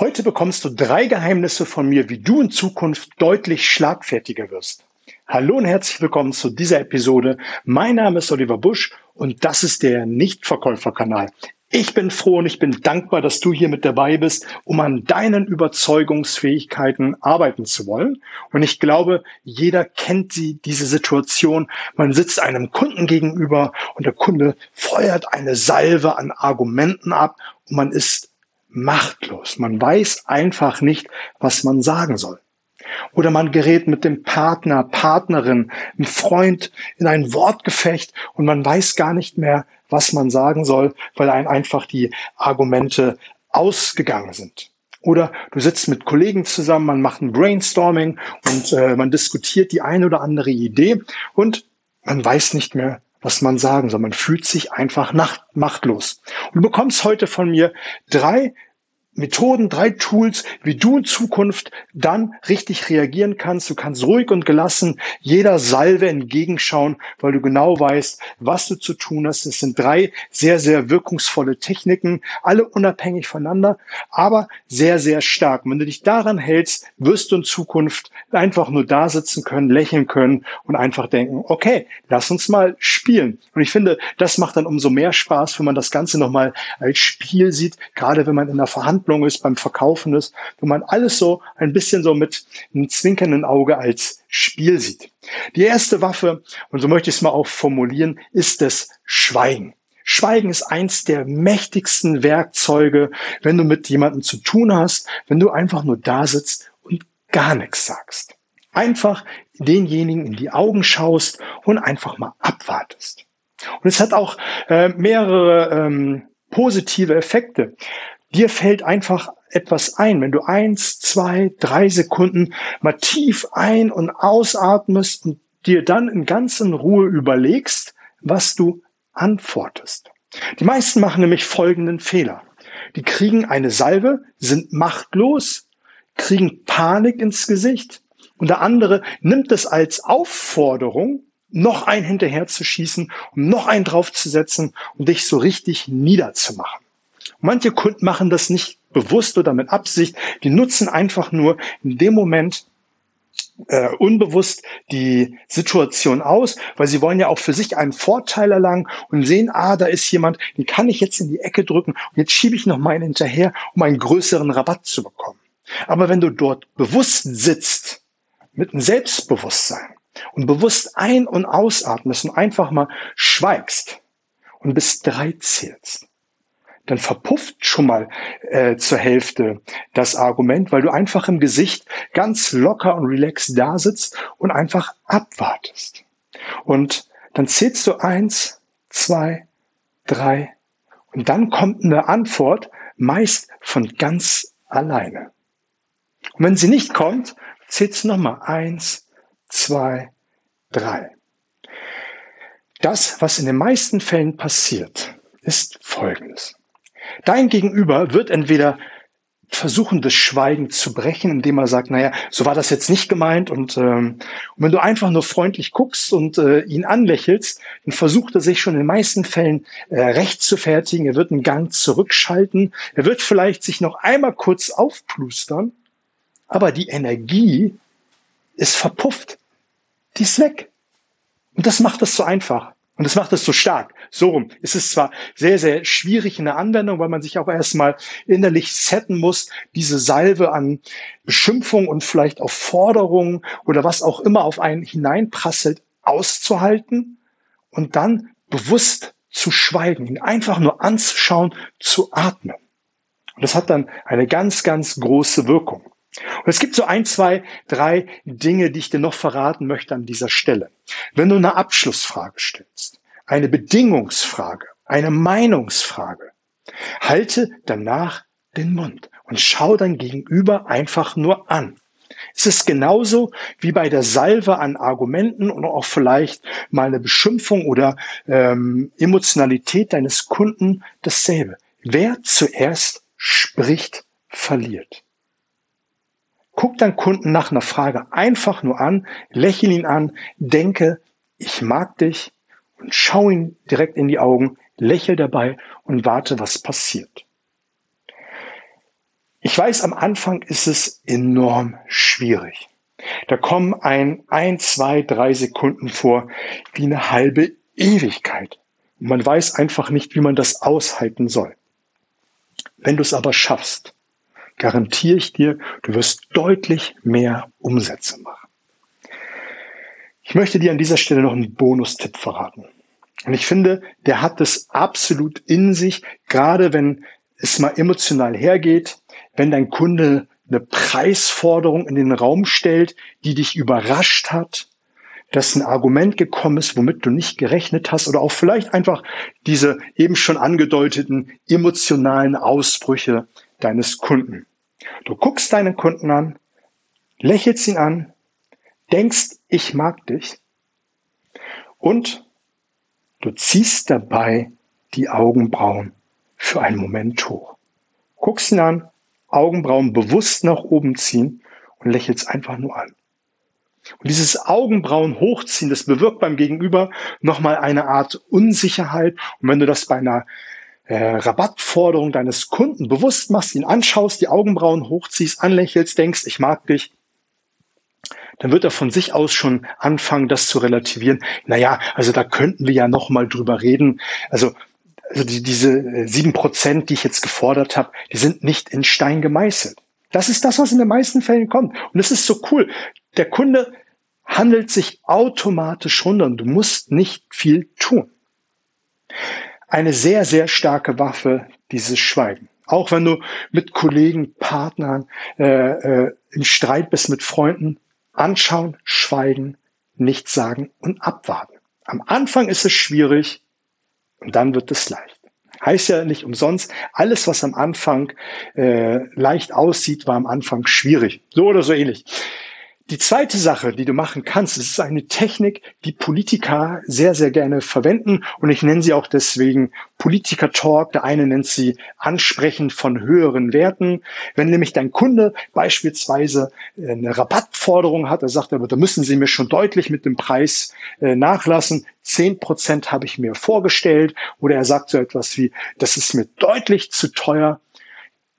Heute bekommst du drei Geheimnisse von mir, wie du in Zukunft deutlich schlagfertiger wirst. Hallo und herzlich willkommen zu dieser Episode. Mein Name ist Oliver Busch und das ist der Nichtverkäuferkanal. Ich bin froh und ich bin dankbar, dass du hier mit dabei bist, um an deinen Überzeugungsfähigkeiten arbeiten zu wollen. Und ich glaube, jeder kennt sie, diese Situation. Man sitzt einem Kunden gegenüber und der Kunde feuert eine Salve an Argumenten ab und man ist machtlos. Man weiß einfach nicht, was man sagen soll. Oder man gerät mit dem Partner, Partnerin, einem Freund in ein Wortgefecht und man weiß gar nicht mehr, was man sagen soll, weil einem einfach die Argumente ausgegangen sind. Oder du sitzt mit Kollegen zusammen, man macht ein Brainstorming und äh, man diskutiert die eine oder andere Idee und man weiß nicht mehr, was man sagen soll. Man fühlt sich einfach machtlos. Und du bekommst heute von mir drei Methoden, drei Tools, wie du in Zukunft dann richtig reagieren kannst. Du kannst ruhig und gelassen jeder Salve entgegenschauen, weil du genau weißt, was du zu tun hast. Es sind drei sehr, sehr wirkungsvolle Techniken, alle unabhängig voneinander, aber sehr, sehr stark. Und wenn du dich daran hältst, wirst du in Zukunft einfach nur da sitzen können, lächeln können und einfach denken, okay, lass uns mal spielen. Und ich finde, das macht dann umso mehr Spaß, wenn man das Ganze nochmal als Spiel sieht, gerade wenn man in der Verhandlung Verhandlung ist, beim Verkaufen ist, wo man alles so ein bisschen so mit einem zwinkernden Auge als Spiel sieht. Die erste Waffe, und so möchte ich es mal auch formulieren, ist das Schweigen. Schweigen ist eins der mächtigsten Werkzeuge, wenn du mit jemandem zu tun hast, wenn du einfach nur da sitzt und gar nichts sagst. Einfach denjenigen in die Augen schaust und einfach mal abwartest. Und es hat auch äh, mehrere ähm, positive Effekte. Dir fällt einfach etwas ein, wenn du eins, zwei, drei Sekunden mal tief ein- und ausatmest und dir dann in ganzen Ruhe überlegst, was du antwortest. Die meisten machen nämlich folgenden Fehler. Die kriegen eine Salve, sind machtlos, kriegen Panik ins Gesicht und der andere nimmt es als Aufforderung, noch einen hinterher zu schießen, um noch einen draufzusetzen und dich so richtig niederzumachen. Manche Kunden machen das nicht bewusst oder mit Absicht. Die nutzen einfach nur in dem Moment äh, unbewusst die Situation aus, weil sie wollen ja auch für sich einen Vorteil erlangen und sehen, ah, da ist jemand, den kann ich jetzt in die Ecke drücken und jetzt schiebe ich noch meinen hinterher, um einen größeren Rabatt zu bekommen. Aber wenn du dort bewusst sitzt, mit einem Selbstbewusstsein und bewusst ein- und ausatmest und einfach mal schweigst und bis drei zählst, dann verpufft schon mal äh, zur Hälfte das Argument, weil du einfach im Gesicht ganz locker und relaxed da sitzt und einfach abwartest. Und dann zählst du eins, zwei, drei und dann kommt eine Antwort, meist von ganz alleine. Und wenn sie nicht kommt, zählst du nochmal eins, zwei, drei. Das, was in den meisten Fällen passiert, ist Folgendes. Dein Gegenüber wird entweder versuchen, das Schweigen zu brechen, indem er sagt, naja, so war das jetzt nicht gemeint. Und, ähm, und wenn du einfach nur freundlich guckst und äh, ihn anlächelst, dann versucht er sich schon in den meisten Fällen äh, recht zu fertigen. Er wird einen Gang zurückschalten. Er wird vielleicht sich noch einmal kurz aufplustern. Aber die Energie ist verpufft. Die ist weg. Und das macht es so einfach. Und das macht es so stark. So rum. Es ist zwar sehr, sehr schwierig in der Anwendung, weil man sich auch erstmal innerlich setten muss, diese Salve an Beschimpfung und vielleicht auch Forderungen oder was auch immer auf einen hineinprasselt, auszuhalten und dann bewusst zu schweigen, ihn einfach nur anzuschauen, zu atmen. Und das hat dann eine ganz, ganz große Wirkung. Und es gibt so ein, zwei, drei Dinge, die ich dir noch verraten möchte an dieser Stelle. Wenn du eine Abschlussfrage stellst, eine Bedingungsfrage, eine Meinungsfrage, halte danach den Mund und schau dein Gegenüber einfach nur an. Es ist genauso wie bei der Salve an Argumenten und auch vielleicht mal eine Beschimpfung oder ähm, Emotionalität deines Kunden dasselbe. Wer zuerst spricht, verliert. Guck deinen Kunden nach einer Frage einfach nur an, lächel ihn an, denke, ich mag dich und schau ihn direkt in die Augen, lächel dabei und warte, was passiert. Ich weiß, am Anfang ist es enorm schwierig. Da kommen ein, ein, zwei, drei Sekunden vor wie eine halbe Ewigkeit. Und man weiß einfach nicht, wie man das aushalten soll. Wenn du es aber schaffst, garantiere ich dir, du wirst deutlich mehr Umsätze machen. Ich möchte dir an dieser Stelle noch einen Bonustipp verraten. Und ich finde, der hat es absolut in sich, gerade wenn es mal emotional hergeht, wenn dein Kunde eine Preisforderung in den Raum stellt, die dich überrascht hat, dass ein Argument gekommen ist, womit du nicht gerechnet hast oder auch vielleicht einfach diese eben schon angedeuteten emotionalen Ausbrüche deines Kunden. Du guckst deinen Kunden an, lächelst ihn an, denkst, ich mag dich und du ziehst dabei die Augenbrauen für einen Moment hoch. Guckst ihn an, Augenbrauen bewusst nach oben ziehen und lächelst einfach nur an. Und dieses Augenbrauen hochziehen, das bewirkt beim Gegenüber nochmal eine Art Unsicherheit. Und wenn du das bei einer äh, Rabattforderung deines Kunden bewusst machst, ihn anschaust, die Augenbrauen hochziehst, anlächelst, denkst, ich mag dich, dann wird er von sich aus schon anfangen, das zu relativieren. Naja, also da könnten wir ja nochmal drüber reden. Also also die, diese äh, sieben Prozent, die ich jetzt gefordert habe, die sind nicht in Stein gemeißelt. Das ist das, was in den meisten Fällen kommt. Und es ist so cool. Der Kunde handelt sich automatisch runter und du musst nicht viel tun. Eine sehr, sehr starke Waffe, dieses Schweigen. Auch wenn du mit Kollegen, Partnern äh, äh, im Streit bist mit Freunden, anschauen, schweigen, nichts sagen und abwarten. Am Anfang ist es schwierig und dann wird es leicht. Heißt ja nicht umsonst, alles, was am Anfang äh, leicht aussieht, war am Anfang schwierig. So oder so ähnlich. Die zweite Sache, die du machen kannst, ist eine Technik, die Politiker sehr, sehr gerne verwenden. Und ich nenne sie auch deswegen Politiker-Talk. Der eine nennt sie Ansprechen von höheren Werten. Wenn nämlich dein Kunde beispielsweise eine Rabattforderung hat, er sagt aber, da müssen Sie mir schon deutlich mit dem Preis äh, nachlassen. Zehn Prozent habe ich mir vorgestellt. Oder er sagt so etwas wie, das ist mir deutlich zu teuer.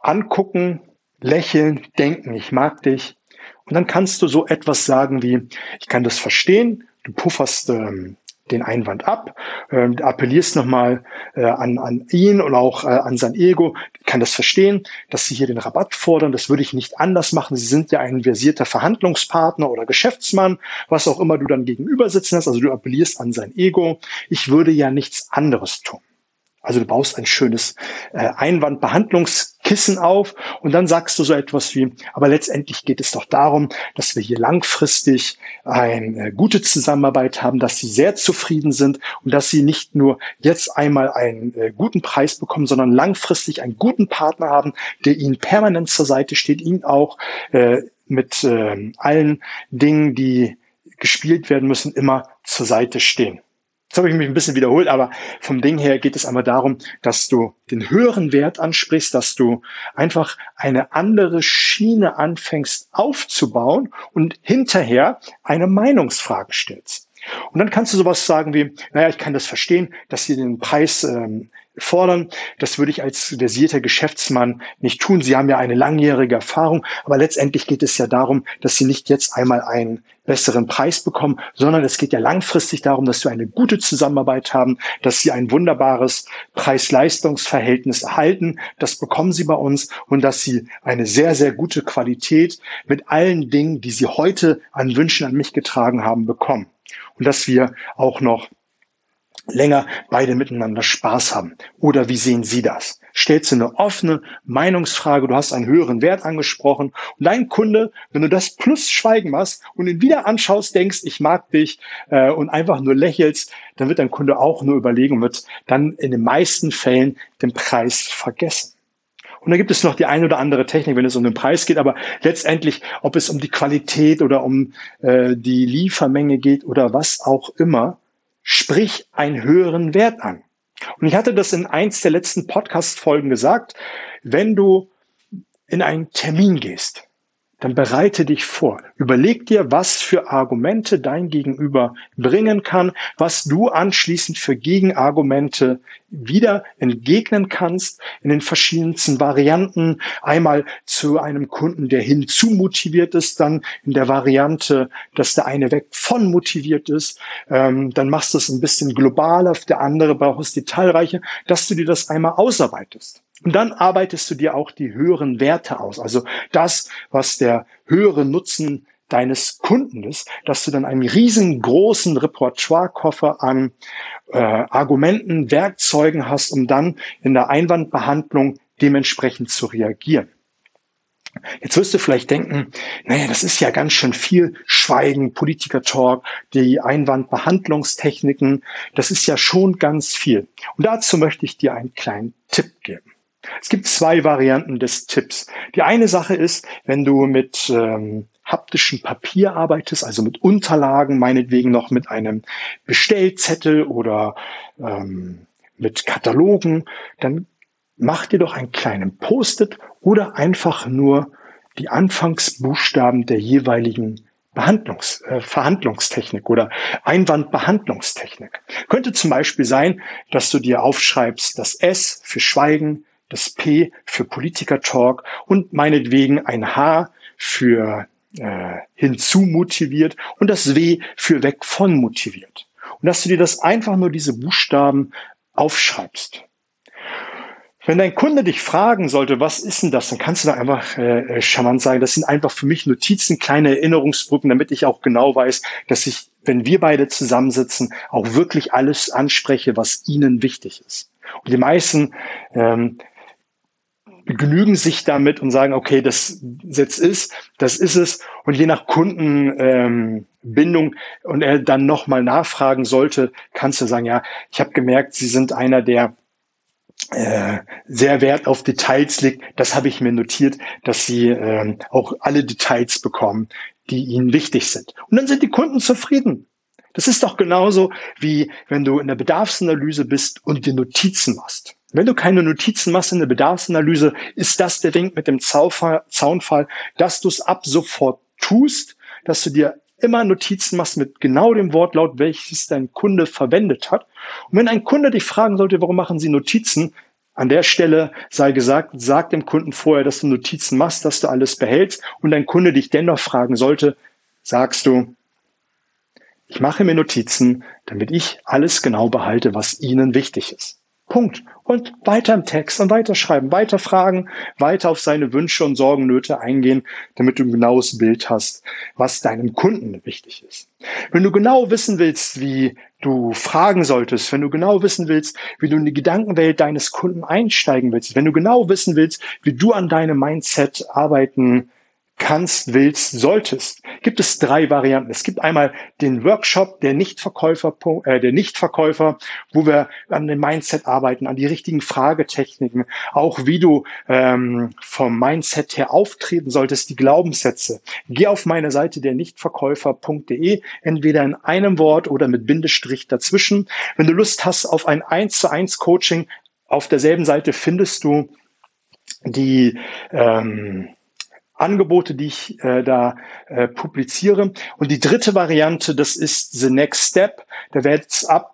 Angucken, lächeln, denken, ich mag dich und dann kannst du so etwas sagen wie, ich kann das verstehen, du pufferst ähm, den Einwand ab, ähm, appellierst nochmal äh, an, an ihn und auch äh, an sein Ego, ich kann das verstehen, dass Sie hier den Rabatt fordern, das würde ich nicht anders machen. Sie sind ja ein versierter Verhandlungspartner oder Geschäftsmann, was auch immer du dann gegenüber sitzen hast, also du appellierst an sein Ego. Ich würde ja nichts anderes tun. Also du baust ein schönes äh, Einwandbehandlungskissen auf und dann sagst du so etwas wie, aber letztendlich geht es doch darum, dass wir hier langfristig eine gute Zusammenarbeit haben, dass sie sehr zufrieden sind und dass sie nicht nur jetzt einmal einen äh, guten Preis bekommen, sondern langfristig einen guten Partner haben, der ihnen permanent zur Seite steht, ihnen auch äh, mit äh, allen Dingen, die gespielt werden müssen, immer zur Seite stehen. Jetzt habe ich mich ein bisschen wiederholt, aber vom Ding her geht es einmal darum, dass du den höheren Wert ansprichst, dass du einfach eine andere Schiene anfängst aufzubauen und hinterher eine Meinungsfrage stellst. Und dann kannst du sowas sagen wie, naja, ich kann das verstehen, dass sie den Preis ähm, fordern. Das würde ich als versierter Geschäftsmann nicht tun. Sie haben ja eine langjährige Erfahrung, aber letztendlich geht es ja darum, dass Sie nicht jetzt einmal einen besseren Preis bekommen, sondern es geht ja langfristig darum, dass wir eine gute Zusammenarbeit haben, dass Sie ein wunderbares Preis-Leistungs-Verhältnis erhalten. Das bekommen Sie bei uns und dass Sie eine sehr, sehr gute Qualität mit allen Dingen, die Sie heute an Wünschen an mich getragen haben, bekommen. Und dass wir auch noch länger beide miteinander Spaß haben. Oder wie sehen Sie das? Stellst du eine offene Meinungsfrage, du hast einen höheren Wert angesprochen und dein Kunde, wenn du das plus Schweigen machst und ihn wieder anschaust, denkst, ich mag dich äh, und einfach nur lächelst, dann wird dein Kunde auch nur überlegen und wird dann in den meisten Fällen den Preis vergessen. Und da gibt es noch die eine oder andere Technik, wenn es um den Preis geht, aber letztendlich, ob es um die Qualität oder um äh, die Liefermenge geht oder was auch immer, sprich einen höheren Wert an. Und ich hatte das in eins der letzten Podcast-Folgen gesagt, wenn du in einen Termin gehst, dann bereite dich vor. Überleg dir, was für Argumente dein Gegenüber bringen kann, was du anschließend für Gegenargumente wieder entgegnen kannst in den verschiedensten Varianten. Einmal zu einem Kunden, der hinzu motiviert ist, dann in der Variante, dass der eine weg von motiviert ist. Ähm, dann machst du es ein bisschen globaler, der andere braucht es detailreicher, dass du dir das einmal ausarbeitest. Und dann arbeitest du dir auch die höheren Werte aus. Also das, was der höhere Nutzen deines Kunden ist, dass du dann einen riesengroßen Repertoirekoffer an äh, Argumenten, Werkzeugen hast, um dann in der Einwandbehandlung dementsprechend zu reagieren. Jetzt wirst du vielleicht denken, naja, das ist ja ganz schön viel Schweigen, Politiker-Talk, die Einwandbehandlungstechniken, das ist ja schon ganz viel. Und dazu möchte ich dir einen kleinen Tipp geben. Es gibt zwei Varianten des Tipps. Die eine Sache ist, wenn du mit ähm, haptischem Papier arbeitest, also mit Unterlagen, meinetwegen noch mit einem Bestellzettel oder ähm, mit Katalogen, dann mach dir doch einen kleinen Post-it oder einfach nur die Anfangsbuchstaben der jeweiligen Behandlungs, äh, Verhandlungstechnik oder Einwandbehandlungstechnik. Könnte zum Beispiel sein, dass du dir aufschreibst, das S für Schweigen, das P für Politiker-Talk und meinetwegen ein H für äh, hinzu motiviert und das W für weg von motiviert. Und dass du dir das einfach nur diese Buchstaben aufschreibst. Wenn dein Kunde dich fragen sollte, was ist denn das, dann kannst du da einfach äh, charmant sagen, das sind einfach für mich Notizen, kleine Erinnerungsbrücken, damit ich auch genau weiß, dass ich, wenn wir beide zusammensitzen, auch wirklich alles anspreche, was ihnen wichtig ist. Und die meisten ähm, begnügen sich damit und sagen, okay, das jetzt ist, das ist es. Und je nach Kundenbindung ähm, und er dann nochmal nachfragen sollte, kannst du sagen, ja, ich habe gemerkt, Sie sind einer, der äh, sehr Wert auf Details legt. Das habe ich mir notiert, dass Sie äh, auch alle Details bekommen, die Ihnen wichtig sind. Und dann sind die Kunden zufrieden. Das ist doch genauso wie wenn du in der Bedarfsanalyse bist und dir Notizen machst. Wenn du keine Notizen machst in der Bedarfsanalyse, ist das der Wink mit dem Zaunfall, dass du es ab sofort tust, dass du dir immer Notizen machst mit genau dem Wortlaut, welches dein Kunde verwendet hat. Und wenn ein Kunde dich fragen sollte, warum machen Sie Notizen, an der Stelle sei gesagt, sag dem Kunden vorher, dass du Notizen machst, dass du alles behältst und dein Kunde dich dennoch fragen sollte, sagst du, ich mache mir Notizen, damit ich alles genau behalte, was Ihnen wichtig ist. Punkt. Und weiter im Text und weiter schreiben, weiter fragen, weiter auf seine Wünsche und Sorgen, Nöte eingehen, damit du ein genaues Bild hast, was deinem Kunden wichtig ist. Wenn du genau wissen willst, wie du fragen solltest, wenn du genau wissen willst, wie du in die Gedankenwelt deines Kunden einsteigen willst, wenn du genau wissen willst, wie du an deinem Mindset arbeiten kannst, willst, solltest, gibt es drei Varianten. Es gibt einmal den Workshop der Nichtverkäufer, äh, der Nichtverkäufer, wo wir an dem Mindset arbeiten, an die richtigen Fragetechniken, auch wie du ähm, vom Mindset her auftreten solltest, die Glaubenssätze. Geh auf meine Seite der Nichtverkäufer.de, entweder in einem Wort oder mit Bindestrich dazwischen. Wenn du Lust hast auf ein 1 zu 1 Coaching, auf derselben Seite findest du die ähm, Angebote, die ich äh, da äh, publiziere. Und die dritte Variante, das ist The Next Step. Da wird es ab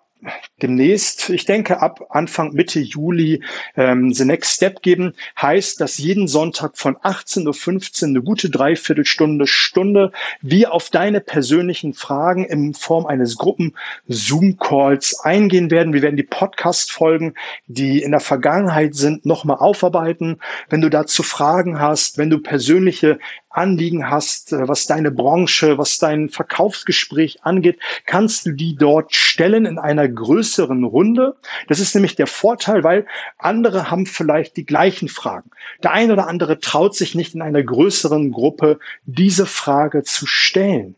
demnächst, ich denke ab Anfang Mitte Juli, ähm, The Next Step geben. Heißt, dass jeden Sonntag von 18.15 Uhr eine gute Dreiviertelstunde, Stunde wir auf deine persönlichen Fragen in Form eines Gruppen-Zoom-Calls eingehen werden. Wir werden die Podcast-Folgen, die in der Vergangenheit sind, nochmal aufarbeiten. Wenn du dazu Fragen hast, wenn du persönliche Anliegen hast, äh, was deine Branche, was dein Verkaufsgespräch angeht, kannst du die dort stellen in einer größeren Runde. Das ist nämlich der Vorteil, weil andere haben vielleicht die gleichen Fragen. Der eine oder andere traut sich nicht in einer größeren Gruppe diese Frage zu stellen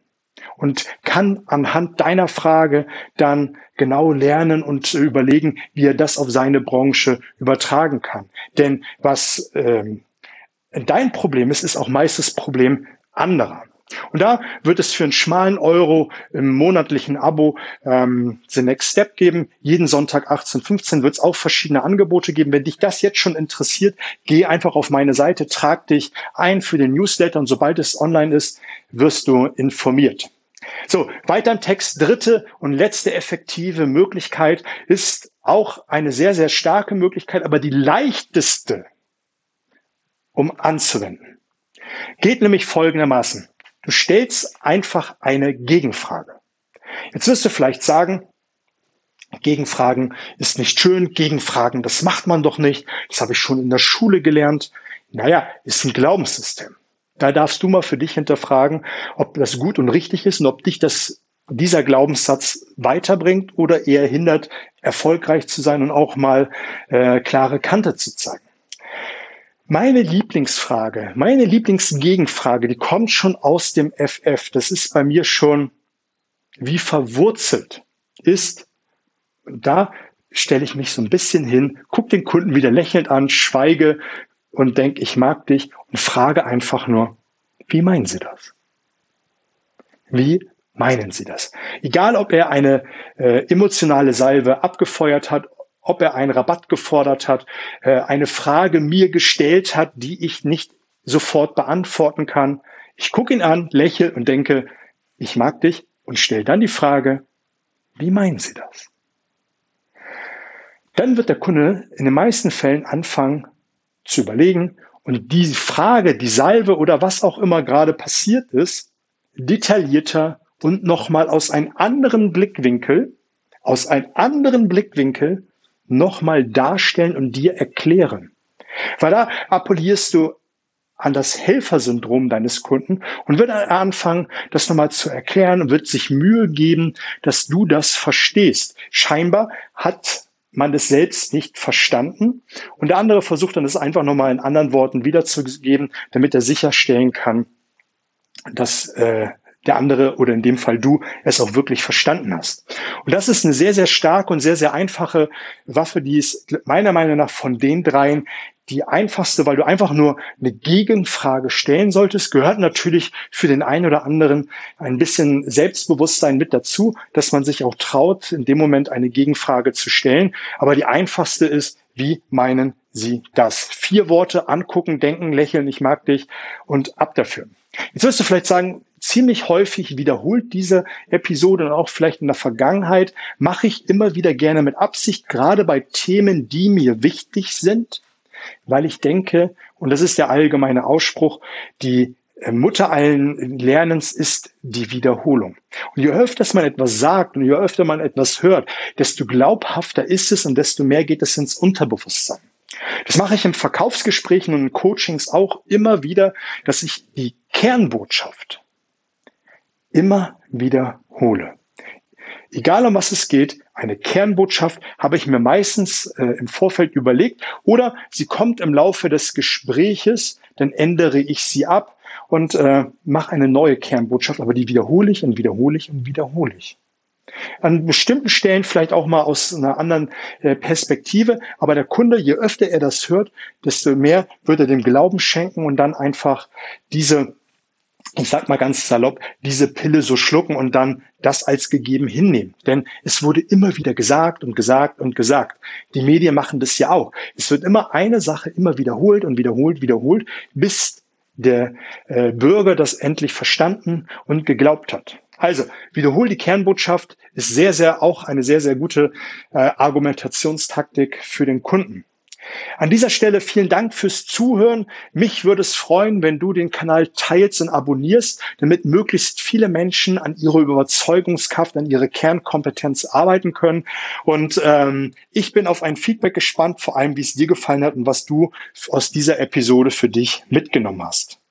und kann anhand deiner Frage dann genau lernen und überlegen, wie er das auf seine Branche übertragen kann. Denn was ähm, dein Problem ist, ist auch meist das Problem anderer. Und da wird es für einen schmalen Euro im monatlichen Abo ähm, The Next Step geben. Jeden Sonntag 18.15 wird es auch verschiedene Angebote geben. Wenn dich das jetzt schon interessiert, geh einfach auf meine Seite, trag dich ein für den Newsletter und sobald es online ist, wirst du informiert. So, weiter im Text. Dritte und letzte effektive Möglichkeit ist auch eine sehr, sehr starke Möglichkeit, aber die leichteste, um anzuwenden. Geht nämlich folgendermaßen. Du stellst einfach eine Gegenfrage. Jetzt wirst du vielleicht sagen, Gegenfragen ist nicht schön, Gegenfragen, das macht man doch nicht, das habe ich schon in der Schule gelernt. Naja, ist ein Glaubenssystem. Da darfst du mal für dich hinterfragen, ob das gut und richtig ist und ob dich das, dieser Glaubenssatz weiterbringt oder eher hindert, erfolgreich zu sein und auch mal äh, klare Kante zu zeigen. Meine Lieblingsfrage, meine Lieblingsgegenfrage, die kommt schon aus dem FF. Das ist bei mir schon wie verwurzelt ist. Da stelle ich mich so ein bisschen hin, gucke den Kunden wieder lächelnd an, schweige, und denke, ich mag dich und frage einfach nur, wie meinen Sie das? Wie meinen Sie das? Egal, ob er eine äh, emotionale Salve abgefeuert hat, ob er einen Rabatt gefordert hat, äh, eine Frage mir gestellt hat, die ich nicht sofort beantworten kann. Ich gucke ihn an, lächle und denke, ich mag dich und stelle dann die Frage, wie meinen Sie das? Dann wird der Kunde in den meisten Fällen anfangen, zu überlegen und die Frage, die Salve oder was auch immer gerade passiert ist, detaillierter und nochmal aus einem anderen Blickwinkel, aus einem anderen Blickwinkel nochmal darstellen und dir erklären. Weil da appellierst du an das Helfersyndrom deines Kunden und wird anfangen, das nochmal zu erklären und wird sich Mühe geben, dass du das verstehst. Scheinbar hat man das selbst nicht verstanden. Und der andere versucht dann es einfach nochmal in anderen Worten wiederzugeben, damit er sicherstellen kann, dass äh, der andere oder in dem Fall du es auch wirklich verstanden hast. Und das ist eine sehr, sehr starke und sehr, sehr einfache Waffe, die ist meiner Meinung nach von den dreien die einfachste, weil du einfach nur eine Gegenfrage stellen solltest, gehört natürlich für den einen oder anderen ein bisschen Selbstbewusstsein mit dazu, dass man sich auch traut, in dem Moment eine Gegenfrage zu stellen. Aber die einfachste ist, wie meinen Sie das? Vier Worte angucken, denken, lächeln, ich mag dich und ab dafür. Jetzt wirst du vielleicht sagen, ziemlich häufig wiederholt diese Episode und auch vielleicht in der Vergangenheit mache ich immer wieder gerne mit Absicht, gerade bei Themen, die mir wichtig sind, weil ich denke, und das ist der allgemeine Ausspruch, die äh, Mutter allen Lernens ist die Wiederholung. Und je öfter man etwas sagt und je öfter man etwas hört, desto glaubhafter ist es und desto mehr geht es ins Unterbewusstsein. Das mache ich im Verkaufsgesprächen und in Coachings auch immer wieder, dass ich die Kernbotschaft immer wiederhole. Egal um was es geht, eine Kernbotschaft habe ich mir meistens äh, im Vorfeld überlegt oder sie kommt im Laufe des Gespräches, dann ändere ich sie ab und äh, mache eine neue Kernbotschaft, aber die wiederhole ich und wiederhole ich und wiederhole ich. An bestimmten Stellen vielleicht auch mal aus einer anderen äh, Perspektive, aber der Kunde, je öfter er das hört, desto mehr wird er dem Glauben schenken und dann einfach diese ich sag mal ganz salopp, diese Pille so schlucken und dann das als gegeben hinnehmen. Denn es wurde immer wieder gesagt und gesagt und gesagt. Die Medien machen das ja auch. Es wird immer eine Sache immer wiederholt und wiederholt, wiederholt, bis der äh, Bürger das endlich verstanden und geglaubt hat. Also, wiederhol die Kernbotschaft ist sehr, sehr auch eine sehr, sehr gute äh, Argumentationstaktik für den Kunden. An dieser Stelle vielen Dank fürs Zuhören. Mich würde es freuen, wenn du den Kanal teilst und abonnierst, damit möglichst viele Menschen an ihrer Überzeugungskraft, an ihre Kernkompetenz arbeiten können. Und ähm, ich bin auf ein Feedback gespannt, vor allem wie es dir gefallen hat und was du aus dieser Episode für dich mitgenommen hast.